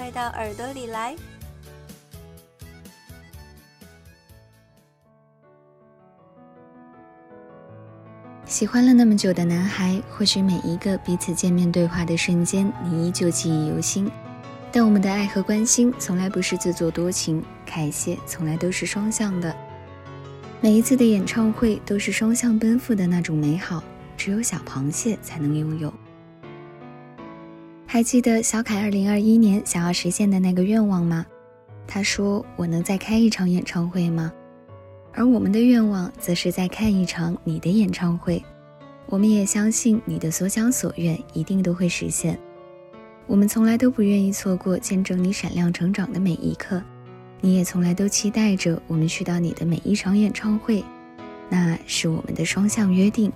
快到耳朵里来！喜欢了那么久的男孩，或许每一个彼此见面对话的瞬间，你依旧记忆犹新。但我们的爱和关心从来不是自作多情，凯谢从来都是双向的。每一次的演唱会都是双向奔赴的那种美好，只有小螃蟹才能拥有。还记得小凯二零二一年想要实现的那个愿望吗？他说：“我能再开一场演唱会吗？”而我们的愿望则是再看一场你的演唱会。我们也相信你的所想所愿一定都会实现。我们从来都不愿意错过见证你闪亮成长的每一刻，你也从来都期待着我们去到你的每一场演唱会，那是我们的双向约定。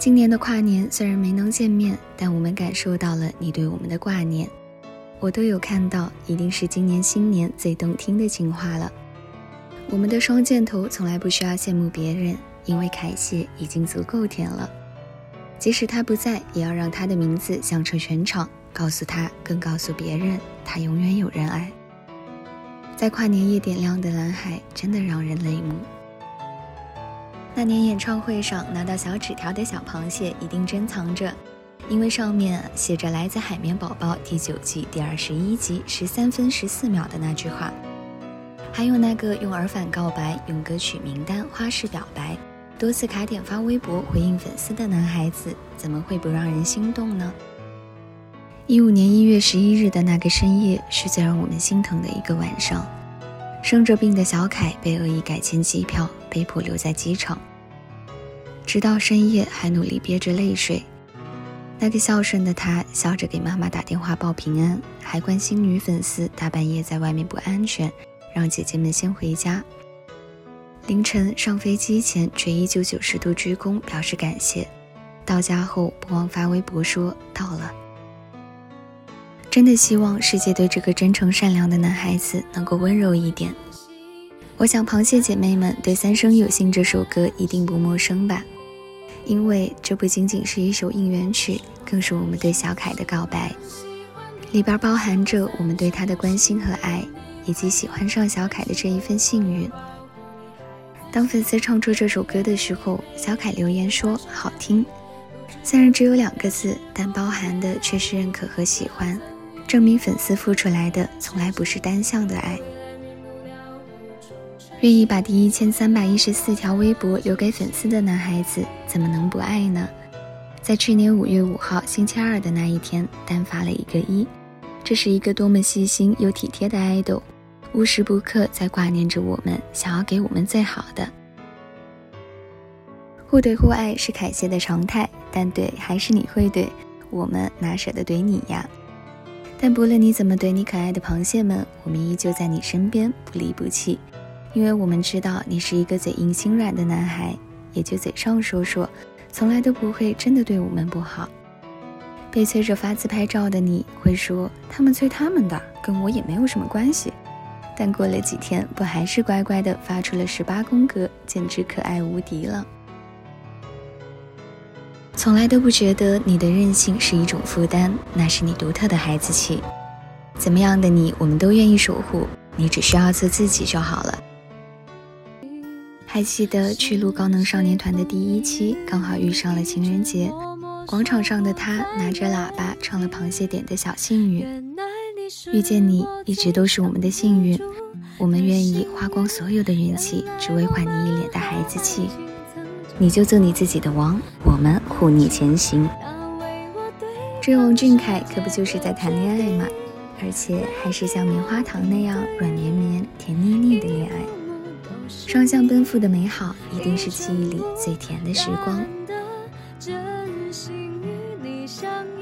今年的跨年虽然没能见面，但我们感受到了你对我们的挂念，我都有看到，一定是今年新年最动听的情话了。我们的双箭头从来不需要羡慕别人，因为凯谢已经足够甜了。即使他不在，也要让他的名字响彻全场，告诉他，更告诉别人，他永远有人爱。在跨年夜点亮的蓝海，真的让人泪目。那年演唱会上拿到小纸条的小螃蟹一定珍藏着，因为上面写着来自《海绵宝宝》第九季第二十一集十三分十四秒的那句话，还有那个用耳返告白、用歌曲名单花式表白。多次卡点发微博回应粉丝的男孩子，怎么会不让人心动呢？一五年一月十一日的那个深夜，是最让我们心疼的一个晚上。生着病的小凯被恶意改签机票，被迫留在机场，直到深夜还努力憋着泪水。那个孝顺的他，笑着给妈妈打电话报平安，还关心女粉丝大半夜在外面不安全，让姐姐们先回家。凌晨上飞机前，却依旧九十度鞠躬表示感谢。到家后不忘发微博说到了。真的希望世界对这个真诚善良的男孩子能够温柔一点。我想螃蟹姐妹们对《三生有幸》这首歌一定不陌生吧？因为这不仅仅是一首应援曲，更是我们对小凯的告白，里边包含着我们对他的关心和爱，以及喜欢上小凯的这一份幸运。当粉丝唱出这首歌的时候，小凯留言说：“好听。”虽然只有两个字，但包含的却是认可和喜欢，证明粉丝付出来的从来不是单向的爱。愿意把第一千三百一十四条微博留给粉丝的男孩子，怎么能不爱呢？在去年五月五号星期二的那一天，单发了一个一，这是一个多么细心又体贴的爱豆。无时不刻在挂念着我们，想要给我们最好的。互怼互爱是凯谢的常态，但怼还是你会怼，我们哪舍得怼你呀？但不论你怎么怼你可爱的螃蟹们，我们依旧在你身边不离不弃，因为我们知道你是一个嘴硬心软的男孩，也就嘴上说说，从来都不会真的对我们不好。被催着发自拍照的你会说，他们催他们的，跟我也没有什么关系。但过了几天，不还是乖乖的发出了十八宫格，简直可爱无敌了。从来都不觉得你的任性是一种负担，那是你独特的孩子气。怎么样的你，我们都愿意守护。你只需要做自己就好了。还记得去录高能少年团的第一期，刚好遇上了情人节，广场上的他拿着喇叭唱了螃蟹点的小幸运。遇见你一直都是我们的幸运，我们愿意花光所有的运气，只为换你一脸的孩子气。你就做你自己的王，我们护你前行。这王俊凯可不就是在谈恋爱吗？而且还是像棉花糖那样软绵绵、甜腻腻的恋爱。双向奔赴的美好，一定是记忆里最甜的时光。真心与你相。